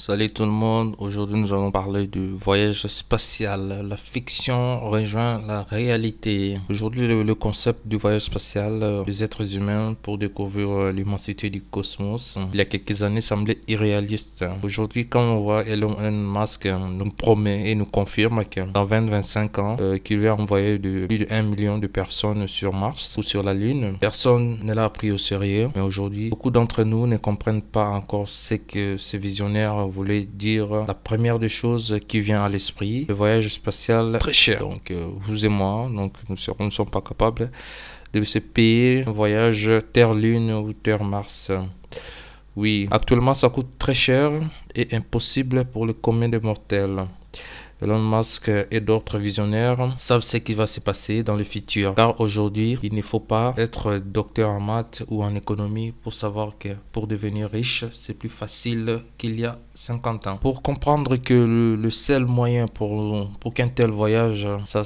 Salut tout le monde, aujourd'hui nous allons parler du voyage spatial. La fiction rejoint la réalité. Aujourd'hui le, concept du voyage spatial, euh, les êtres humains pour découvrir euh, l'immensité du cosmos, il y a quelques années semblait irréaliste. Aujourd'hui quand on voit Elon Musk euh, nous promet et nous confirme que dans 20-25 ans qu'il va envoyer de, plus de 1 million de personnes sur Mars ou sur la Lune, personne ne l'a pris au sérieux. Mais aujourd'hui beaucoup d'entre nous ne comprennent pas encore ce que ces visionnaires voulait dire la première des choses qui vient à l'esprit, le voyage spatial très cher. Donc euh, vous et moi, donc nous ne sommes pas capables de se payer un voyage Terre-Lune ou Terre-Mars. Oui, actuellement ça coûte très cher et impossible pour le commun des mortels. Elon Musk et d'autres visionnaires savent ce qui va se passer dans le futur. Car aujourd'hui, il ne faut pas être docteur en maths ou en économie pour savoir que pour devenir riche, c'est plus facile qu'il y a 50 ans. Pour comprendre que le, seul moyen pour, pour qu'un tel voyage, ça,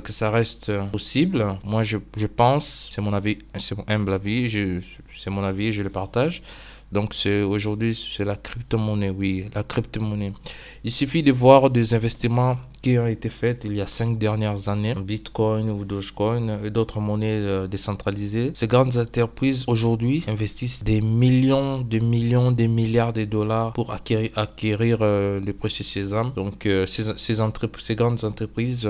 que ça reste possible, moi je, je pense, c'est mon avis, c'est mon humble avis, c'est mon avis, je le partage donc aujourd'hui c'est la crypto-monnaie, oui, la crypto-monnaie. Il suffit de voir des investissements qui ont été faits il y a cinq dernières années, Bitcoin ou Dogecoin et d'autres monnaies euh, décentralisées. Ces grandes entreprises aujourd'hui investissent des millions, des millions, des milliards de dollars pour acquérir, acquérir euh, les précieux sésames. Donc euh, ces, grandes entreprises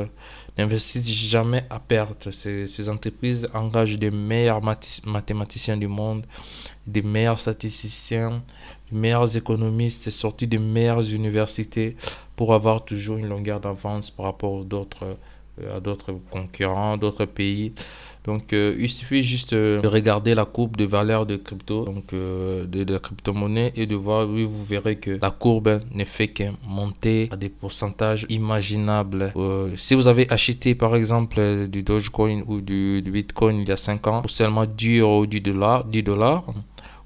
n'investissent jamais à perte. Ces, ces entreprises engagent des meilleurs mathématiciens du monde des meilleurs statisticiens, meilleurs économistes sortis des meilleures universités pour avoir toujours une longueur d'avance par rapport euh, à d'autres concurrents, d'autres pays. Donc, euh, il suffit juste euh, de regarder la courbe de valeur de crypto, donc de, la crypto-monnaie, et de voir, oui, vous verrez que la courbe ne fait que monter à des pourcentages imaginables. si vous avez acheté, par exemple, du Dogecoin ou du, du Bitcoin il y a 5 ans, pour seulement 10 euros ou 10 dollars, 10 dollars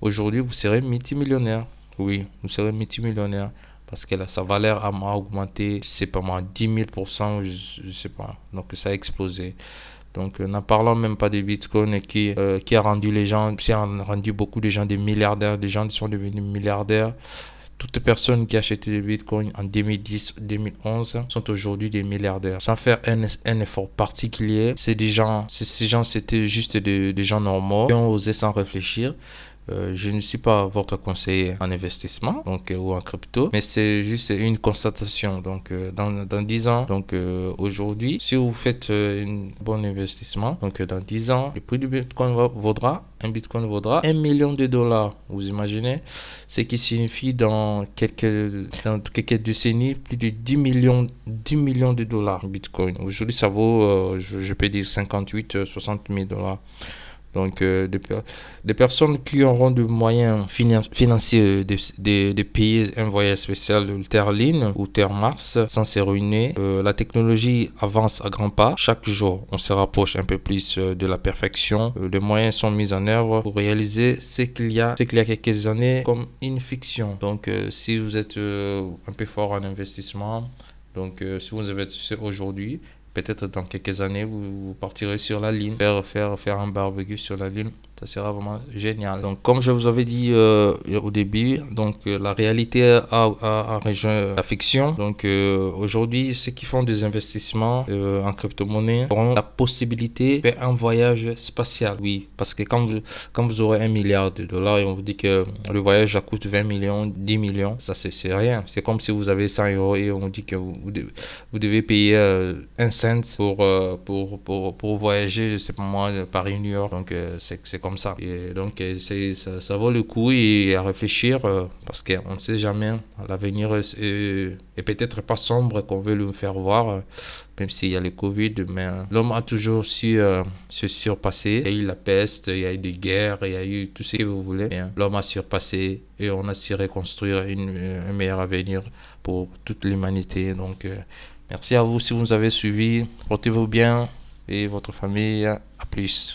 Aujourd'hui, vous serez multimillionnaire. Oui, vous serez multimillionnaire parce que sa valeur a augmenté, c'est pas moi, 10 000%, je, ne sais pas. Donc ça a explosé. Donc, euh, n'en parlons même pas de Bitcoin qui, euh, qui a rendu les gens, qui a rendu beaucoup de gens des milliardaires. Des gens qui sont devenus milliardaires. Toutes personnes qui achetaient des bitcoins en 2010-2011 sont aujourd'hui des milliardaires. Sans faire un, effort particulier, c'est gens, ces gens, c'était juste des, des gens normaux qui ont osé sans réfléchir. Euh, je ne suis pas votre conseiller en investissement donc, euh, ou en crypto, mais c'est juste une constatation. Donc, euh, dans, dans 10 ans, donc aujourd'hui, si vous faites un bon investissement, donc dans 10 ans, le prix du Bitcoin vaudra, un Bitcoin vaudra 1 million de dollars. Vous imaginez? Ce qui signifie dans quelques, dans quelques décennies, plus de 10 millions, 10 millions de dollars Bitcoin. Aujourd'hui, ça vaut, je, je peux dire 58, 60 000 dollars. Donc, euh, des, personnes qui auront des moyens financiers de, de, payer un voyage spécial de Terre-Ligne ou Terre-Mars sans se ruiner. Euh, la technologie avance à grands pas. Chaque jour, on se rapproche un peu plus euh, de la perfection. les moyens sont mis en œuvre pour réaliser ce qu'il y a, ce qu'il y a quelques années comme une fiction. Donc, si vous êtes un peu fort en investissement, donc si vous investissez aujourd'hui, peut-être dans quelques années, vous, partirez sur la ligne, faire, faire, faire un barbecue sur la ligne ça sera vraiment génial. Donc, comme je vous avais dit euh, au début, donc euh, la réalité a, a, rejoint la fiction. Donc, euh, aujourd'hui, ceux qui font des investissements en crypto-monnaie auront la possibilité de faire un voyage spatial. Oui, parce que quand vous, quand vous aurez un milliard de dollars et on vous dit que le voyage coûte 20 millions, 10 millions, ça c'est rien. C'est comme si vous avez 100 euros et on dit que vous, vous devez payer un cent pour, pour, pour, pour, voyager, je sais pas moi, Paris-New York. Donc, c'est comme ça. Et donc, euh, ça, vaut le coup et à réfléchir euh, parce qu'on ne sait jamais. L'avenir est, peut-être pas sombre qu'on veut le faire voir, euh, même s'il y a le Covid. Mais l'homme a toujours su se surpasser. Il y a eu la peste, il y a eu des guerres, il y a eu tout ce que vous voulez. L'homme a surpassé et on a su reconstruire une, un meilleur avenir pour toute l'humanité. Donc, merci à vous si vous nous avez suivi. Portez-vous bien et votre famille. À plus.